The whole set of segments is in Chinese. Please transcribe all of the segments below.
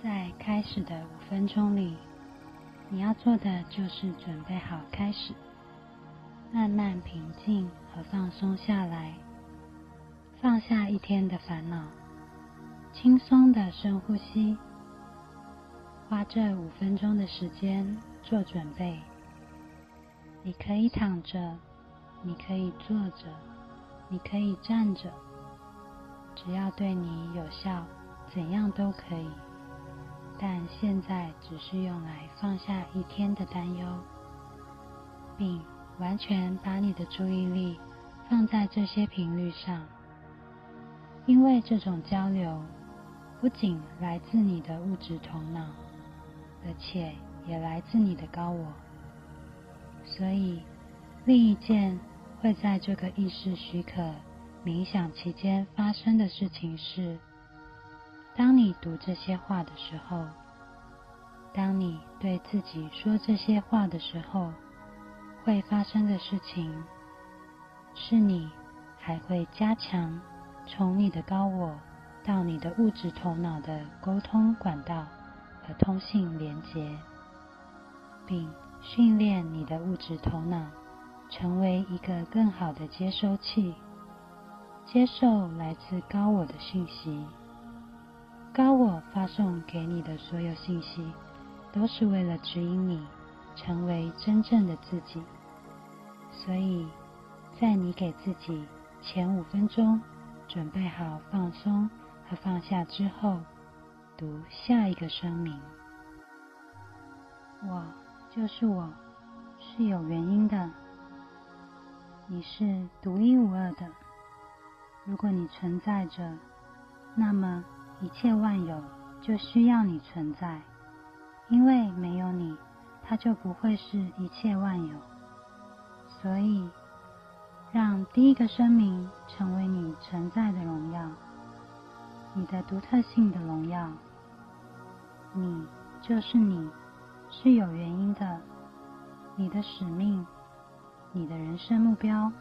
在开始的五分钟里，你要做的就是准备好开始，慢慢平静和放松下来，放下一天的烦恼，轻松的深呼吸，花这五分钟的时间做准备。你可以躺着，你可以坐着，你可以站着，只要对你有效，怎样都可以。但现在只是用来放下一天的担忧，并完全把你的注意力放在这些频率上，因为这种交流不仅来自你的物质头脑，而且也来自你的高我。所以，另一件会在这个意识许可冥想期间发生的事情是。当你读这些话的时候，当你对自己说这些话的时候，会发生的事情，是你还会加强从你的高我到你的物质头脑的沟通管道和通信连接，并训练你的物质头脑成为一个更好的接收器，接受来自高我的讯息。高我发送给你的所有信息，都是为了指引你成为真正的自己。所以，在你给自己前五分钟准备好放松和放下之后，读下一个声明：我就是我，是有原因的。你是独一无二的。如果你存在着，那么。一切万有就需要你存在，因为没有你，它就不会是一切万有。所以，让第一个生命成为你存在的荣耀，你的独特性的荣耀。你就是你，是有原因的。你的使命，你的人生目标，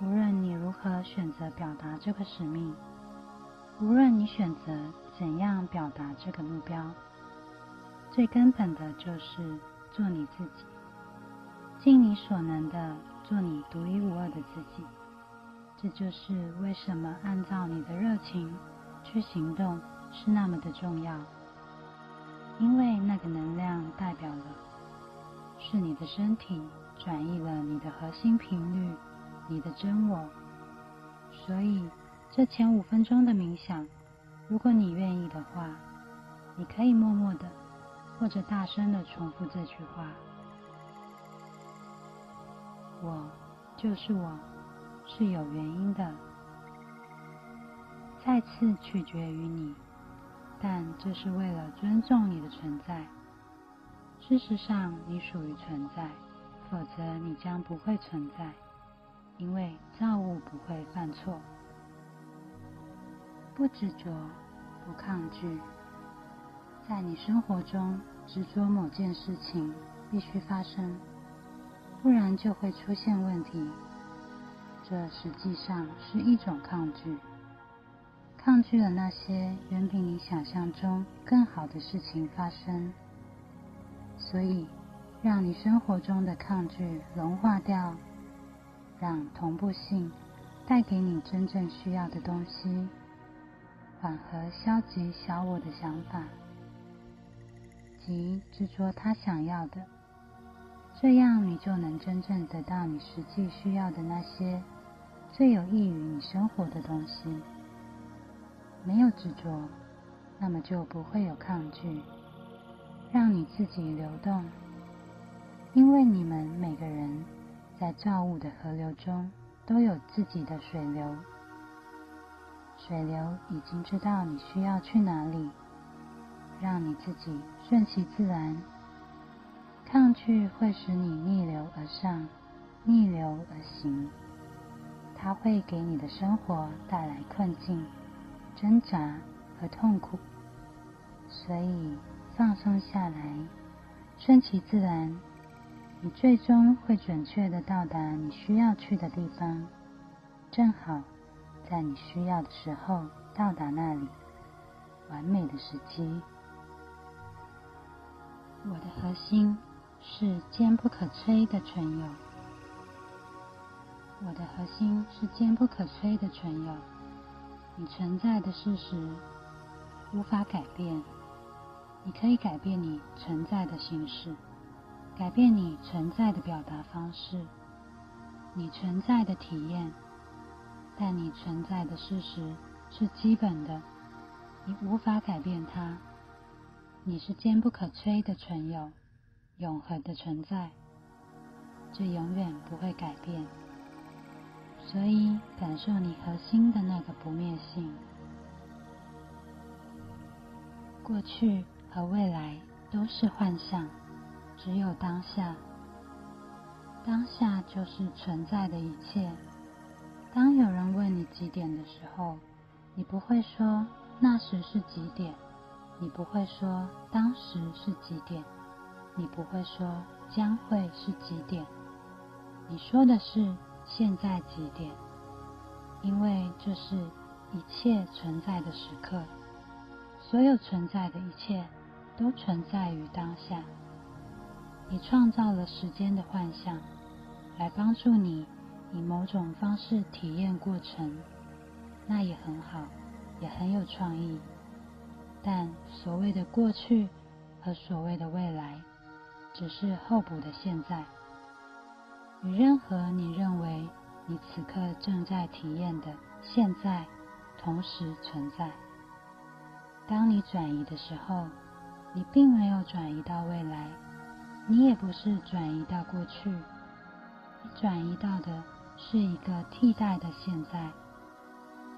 无论你如何选择表达这个使命。无论你选择怎样表达这个目标，最根本的就是做你自己，尽你所能的做你独一无二的自己。这就是为什么按照你的热情去行动是那么的重要，因为那个能量代表了是你的身体转移了你的核心频率，你的真我，所以。这前五分钟的冥想，如果你愿意的话，你可以默默的或者大声的重复这句话：“我就是我，是有原因的。”再次取决于你，但这是为了尊重你的存在。事实上，你属于存在，否则你将不会存在，因为造物不会犯错。不执着，不抗拒。在你生活中，执着某件事情必须发生，不然就会出现问题。这实际上是一种抗拒，抗拒了那些远比你想象中更好的事情发生。所以，让你生活中的抗拒融化掉，让同步性带给你真正需要的东西。缓和消极小我的想法，及执着他想要的，这样你就能真正得到你实际需要的那些最有益于你生活的东西。没有执着，那么就不会有抗拒。让你自己流动，因为你们每个人在造物的河流中都有自己的水流。水流已经知道你需要去哪里，让你自己顺其自然。抗拒会使你逆流而上，逆流而行，它会给你的生活带来困境、挣扎和痛苦。所以放松下来，顺其自然，你最终会准确的到达你需要去的地方，正好。在你需要的时候到达那里，完美的时机。我的核心是坚不可摧的存有。我的核心是坚不可摧的存有。你存在的事实无法改变。你可以改变你存在的形式，改变你存在的表达方式，你存在的体验。但你存在的事实是基本的，你无法改变它。你是坚不可摧的存有，永恒的存在，这永远不会改变。所以，感受你核心的那个不灭性。过去和未来都是幻象，只有当下。当下就是存在的一切。当有人问你几点的时候，你不会说那时是几点。你不会说当时是几点，你不会说将会是几点，你说的是现在几点，因为这是一切存在的时刻，所有存在的一切都存在于当下。你创造了时间的幻象，来帮助你以某种方式体验过程，那也很好，也很有创意。但所谓的过去和所谓的未来，只是候补的现在，与任何你认为你此刻正在体验的现在同时存在。当你转移的时候，你并没有转移到未来，你也不是转移到过去，你转移到的是一个替代的现在，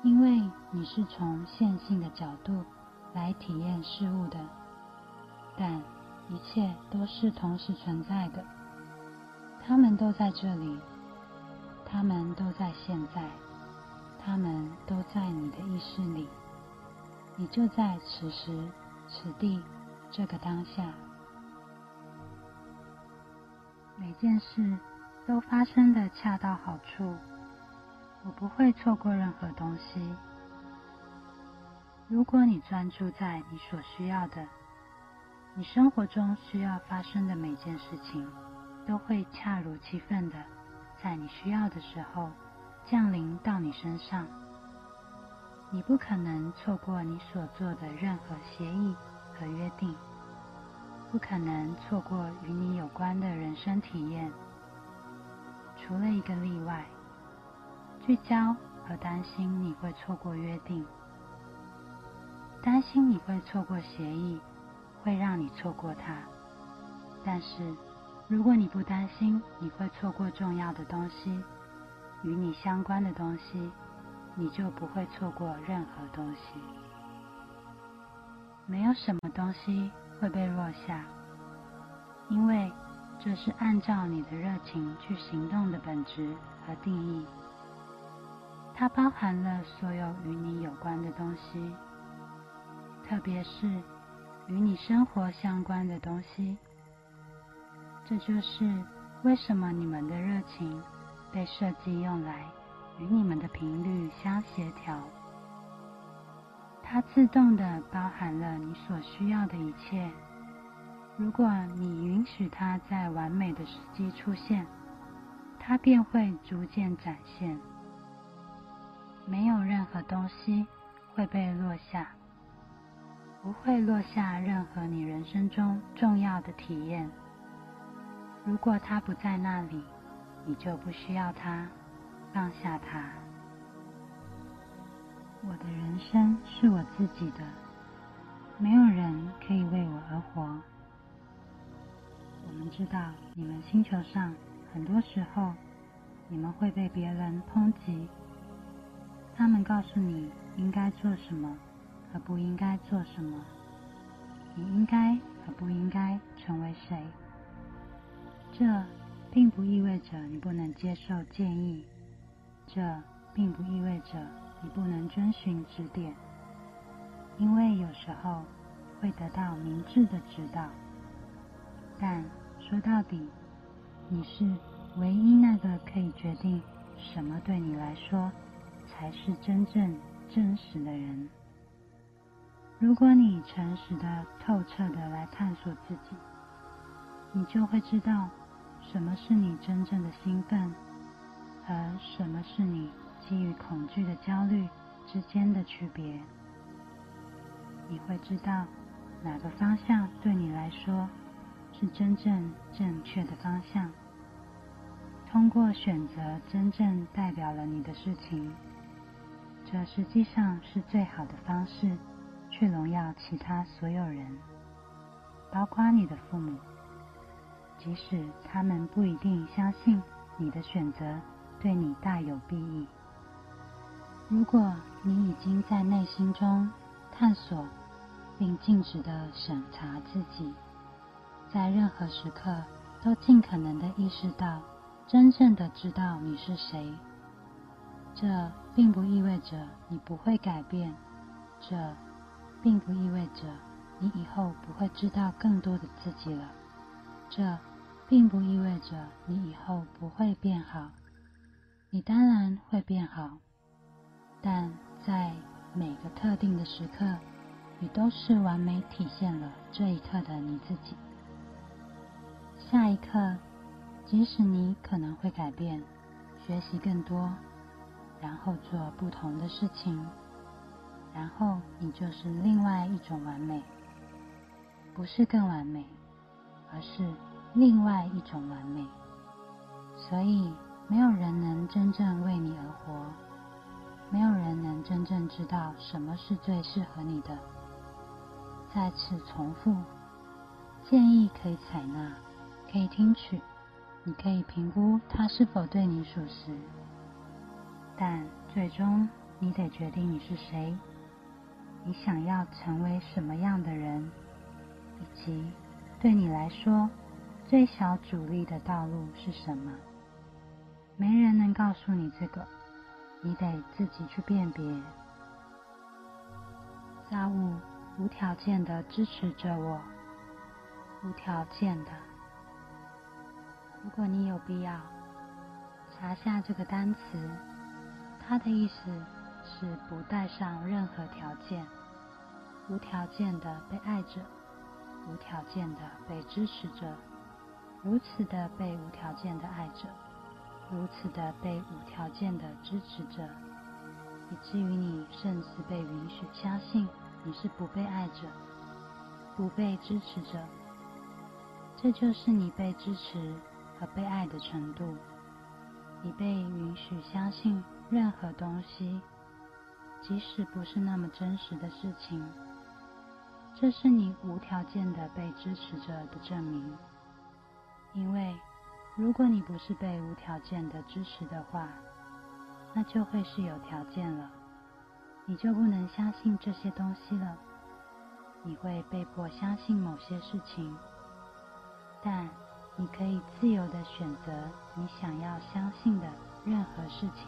因为你是从线性的角度。来体验事物的，但一切都是同时存在的。他们都在这里，他们都在现在，他们都在你的意识里。你就在此时此地这个当下，每件事都发生的恰到好处。我不会错过任何东西。如果你专注在你所需要的，你生活中需要发生的每件事情，都会恰如其分的在你需要的时候降临到你身上。你不可能错过你所做的任何协议和约定，不可能错过与你有关的人生体验，除了一个例外：聚焦和担心你会错过约定。担心你会错过协议，会让你错过它。但是，如果你不担心你会错过重要的东西，与你相关的东西，你就不会错过任何东西。没有什么东西会被落下，因为这是按照你的热情去行动的本质和定义。它包含了所有与你有关的东西。特别是与你生活相关的东西，这就是为什么你们的热情被设计用来与你们的频率相协调。它自动的包含了你所需要的一切。如果你允许它在完美的时机出现，它便会逐渐展现。没有任何东西会被落下。不会落下任何你人生中重要的体验。如果它不在那里，你就不需要它，放下它。我的人生是我自己的，没有人可以为我而活。知道，你们星球上很多时候，你们会被别人抨击，他们告诉你应该做什么。和不应该做什么？你应该和不应该成为谁？这并不意味着你不能接受建议，这并不意味着你不能遵循指点，因为有时候会得到明智的指导。但说到底，你是唯一那个可以决定什么对你来说才是真正真实的人。如果你诚实的、透彻的来探索自己，你就会知道什么是你真正的兴奋，和什么是你基于恐惧的焦虑之间的区别。你会知道哪个方向对你来说是真正正确的方向。通过选择真正代表了你的事情，这实际上是最好的方式去荣耀其他所有人，包括你的父母，即使他们不一定相信你的选择对你大有裨益。如果你已经在内心中探索并静止的审查自己，在任何时刻都尽可能的意识到。真正的知道你是谁，这并不意味着你不会改变，这并不意味着你以后不会知道更多的自己了，这并不意味着你以后不会变好，你当然会变好，但在每个特定的时刻，你都是完美体现了这一刻的你自己。下一刻。即使你可能会改变，学习更多，然后做不同的事情，然后你就是另外一种完美，不是更完美，而是另外一种完美。所以，没有人能真正为你而活，没有人能真正知道什么是最适合你的。再次重复，建议可以采纳，可以听取。你可以评估它是否对你属实，但最终你得决定你是谁，你想要成为什么样的人，以及对你来说最小阻力的道路是什么。没人能告诉你这个，你得自己去辨别。造物无条件的支持着我，无条件的。如果你有必要查下这个单词，它的意思是不带上任何条件，无条件的被爱着，无条件的被支持着，如此的被无条件的爱着，如此的被无条件的支持着，以至于你甚至被允许相信你是不被爱着，不被支持着。这就是你被支持。和被爱的程度，你被允许相信任何东西，即使不是那么真实的事情。这是你无条件的被支持着的证明。因为如果你不是被无条件的支持的话，那就会是有条件了，你就不能相信这些东西了。你会被迫相信某些事情，但。你可以自由的选择你想要相信的任何事情，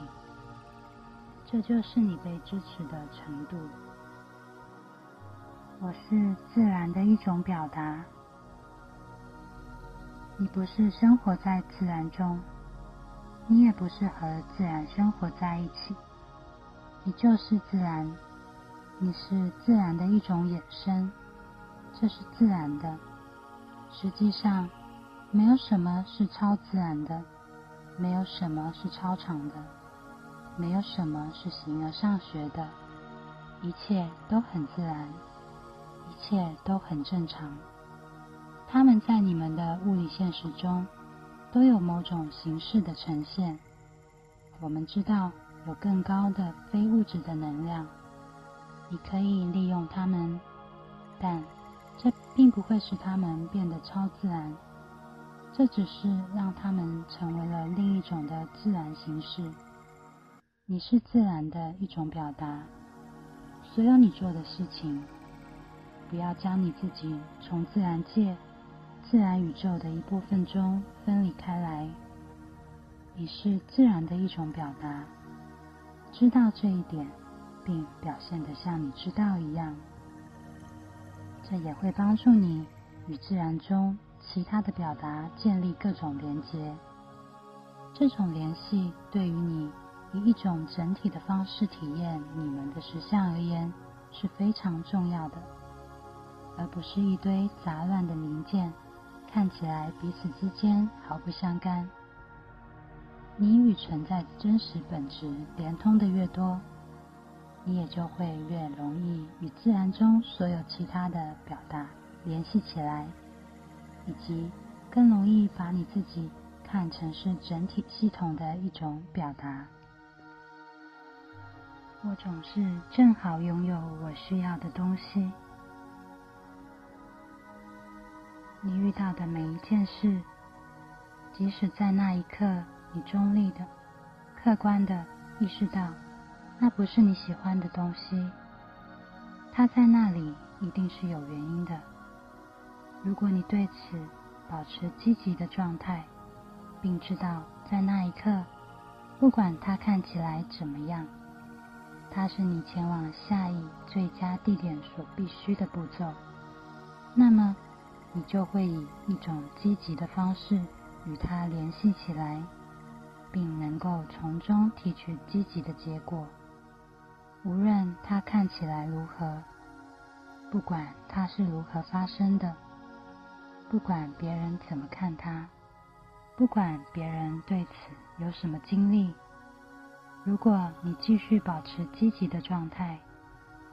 这就是你被支持的程度。我是自然的一种表达。你不是生活在自然中，你也不是和自然生活在一起，你就是自然。你是自然的一种衍生，这是自然的。实际上。没有什么是超自然的，没有什么是超常的，没有什么是形而上学的，一切都很自然，一切都很正常。它们在你们的物理现实中都有某种形式的呈现。我们知道有更高的非物质的能量，你可以利用它们，但这并不会使它们变得超自然。这只是让他们成为了另一种的自然形式。你是自然的一种表达。所有你做的事情，不要将你自己从自然界、自然宇宙的一部分中分离开来。你是自然的一种表达。知道这一点，并表现得像你知道一样，这也会帮助你与自然中。其他的表达建立各种连接，这种联系对于你以一种整体的方式体验你们的实相而言是非常重要的，而不是一堆杂乱的零件看起来彼此之间毫不相干。你与存在的真实本质连通的越多，你也就会越容易与自然中所有其他的表达联系起来，以及更容易把你自己看成是整体系统的一种表达。我总是正好拥有我需要的东西。你遇到的每一件事，即使在那一刻你中立的、客观的意识到那不是你喜欢的东西，它在那里一定是有原因的。如果你对此保持积极的状态，并知道在那一刻，不管它看起来怎么样。它是你前往下一最佳地点所必须的步骤，那么你就会以一种积极的方式与它联系起来，并能够从中提取积极的结果。无论它看起来如何，不管它是如何发生的，不管别人怎么看他，不管别人对此有什么经历。如果你继续保持积极的状态，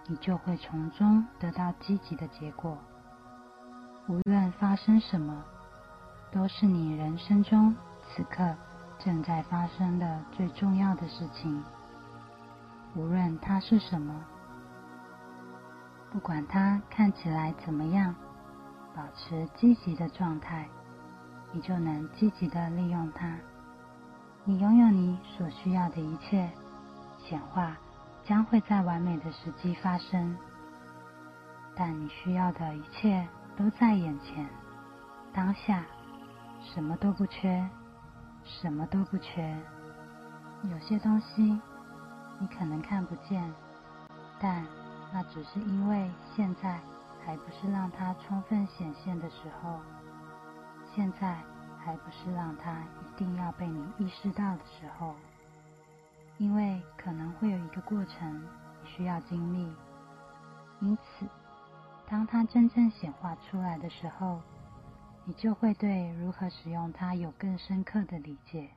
你就会从中得到积极的结果。无论发生什么，都是你人生中此刻正在发生的最重要的事情。无论它是什么，不管它看起来怎么样，保持积极的状态，你就能积极的利用它。你拥有你所需要的一切，显化将会在完美的时机发生。但你需要的一切都在眼前，当下，什么都不缺，什么都不缺。有些东西你可能看不见，但那只是因为现在还不是让它充分显现的时候。现在。还不是让它一定要被你意识到的时候，因为可能会有一个过程你需要经历，因此，当它真正显化出来的时候，你就会对如何使用它有更深刻的理解。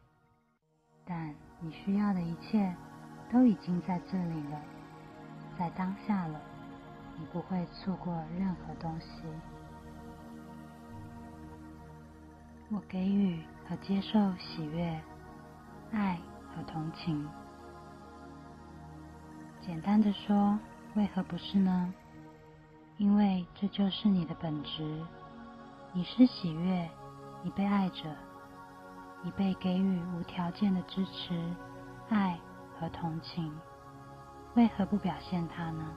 但你需要的一切都已经在这里了，在当下了，你不会错过任何东西。我给予和接受喜悦、爱和同情。简单的说，为何不是呢？因为这就是你的本质。你是喜悦，你被爱着，你被给予无条件的支持、爱和同情。为何不表现它呢？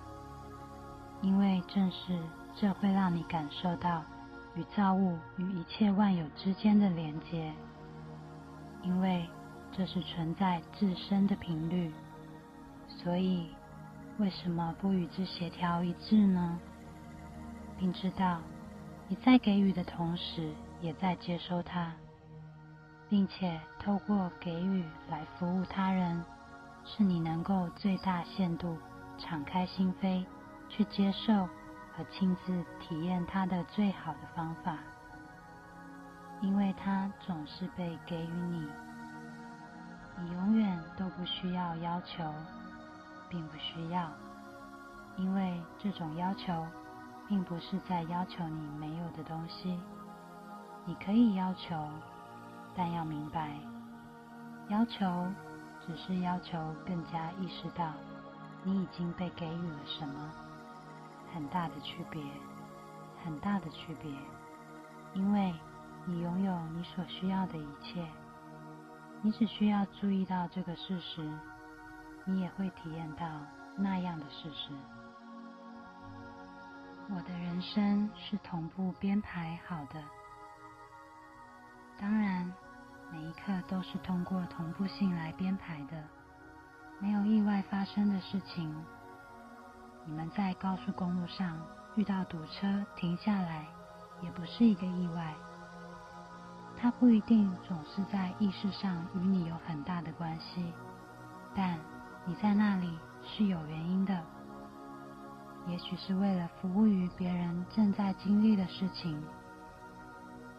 因为正是这会让你感受到。与造物与一切万有之间的连接，因为这是存在自身的频率，所以为什么不与之协调一致呢？并知道你在给予的同时，也在接收它，并且透过给予来服务他人，是你能够最大限度敞开心扉去接受。和亲自体验它的最好的方法，因为它总是被给予你，你永远都不需要要求，并不需要，因为这种要求并不是在要求你没有的东西。你可以要求，但要明白，要求只是要求更加意识到你已经被给予了什么。很大的区别，很大的区别，因为你拥有你所需要的一切，你只需要注意到这个事实，你也会体验到那样的事实。我的人生是同步编排好的，当然，每一刻都是通过同步性来编排的，没有意外发生的事情。你们在高速公路上遇到堵车停下来，也不是一个意外。它不一定总是在意识上与你有很大的关系，但你在那里是有原因的。也许是为了服务于别人正在经历的事情，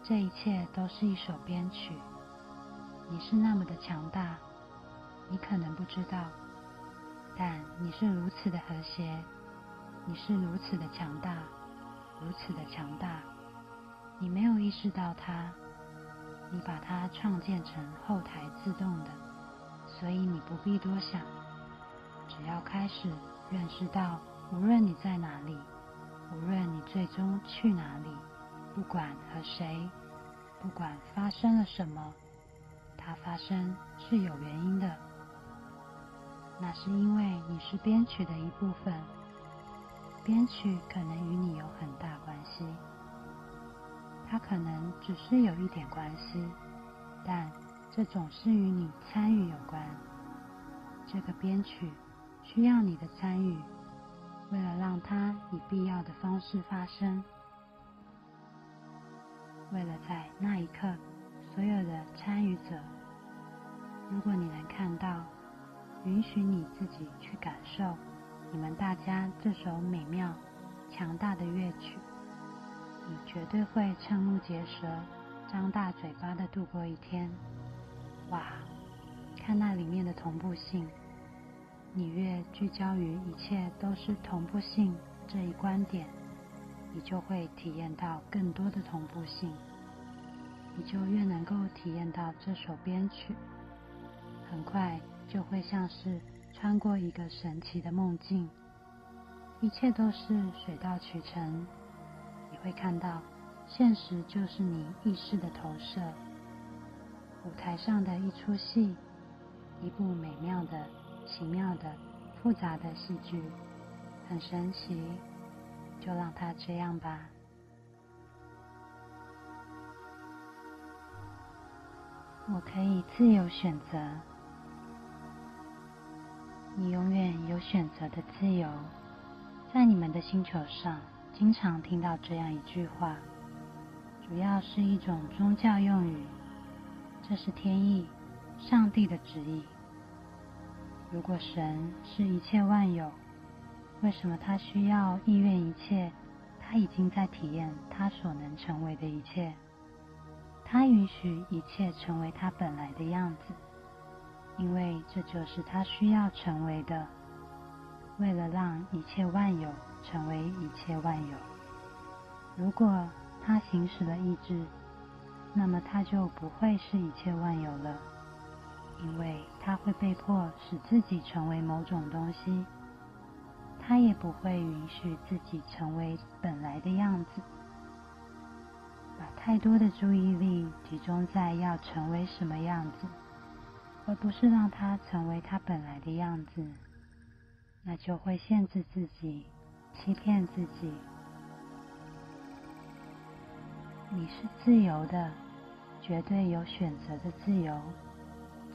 这一切都是一首编曲。你是那么的强大，你可能不知道，但你是如此的和谐，你是如此的强大，如此的强大。你没有意识到它，你把它创建成后台自动的，所以你不必多想。只要开始认识到，无论你在哪里，无论你最终去哪里，不管和谁，不管发生了什么，它发生是有原因的。那是因为你是编曲的一部分，编曲可能与你有很大关系。它可能只是有一点关系，但这总是与你参与有关。这个编曲需要你的参与，为了让它以必要的方式发生，为了在那一刻所有的参与者，如果你能看到，允许你自己去感受你们大家这首美妙、强大的乐曲。你绝对会瞠目结舌、张大嘴巴的度过一天。哇，看那里面的同步性！你越聚焦于一切都是同步性这一观点，你就会体验到更多的同步性，你就越能够体验到这首编曲。很快就会像是穿过一个神奇的梦境，一切都是水到渠成。你会看到，现实就是你意识的投射。舞台上的一出戏，一部美妙的、奇妙的、复杂的戏剧，很神奇。就让它这样吧。我可以自由选择，你永远有选择的自由，在你们的星球上。经常听到这样一句话，主要是一种宗教用语，这是天意，上帝的旨意。如果神是一切万有，为什么他需要意愿一切？他已经在体验他所能成为的一切，他允许一切成为他本来的样子，因为这就是他需要成为的。为了让一切万有成为一切万有，如果他行使了意志，那么他就不会是一切万有了，因为他会被迫使自己成为某种东西，他也不会允许自己成为本来的样子。把太多的注意力集中在要成为什么样子，而不是让它成为它本来的样子。那就会限制自己，欺骗自己。你是自由的，绝对有选择的自由。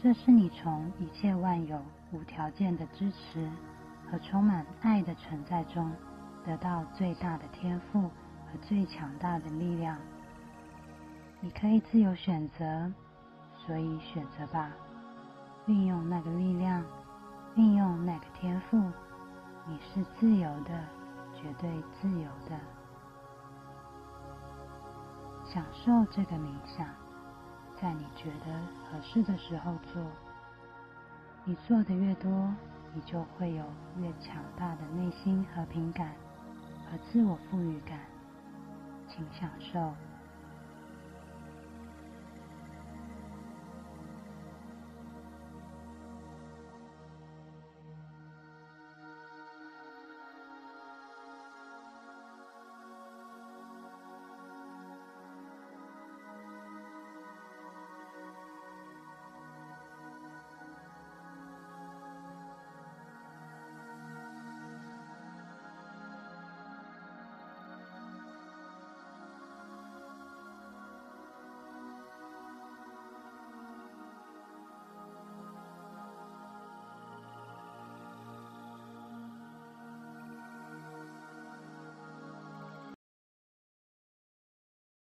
这是你从一切万有无条件的支持和充满爱的存在中得到最大的天赋和最强大的力量。你可以自由选择，所以选择吧，运用那个力量。运用那个天赋，你是自由的，绝对自由的。享受这个冥想，在你觉得合适的时候做。你做的越多，你就会有越强大的内心和平感和自我富裕感。请享受。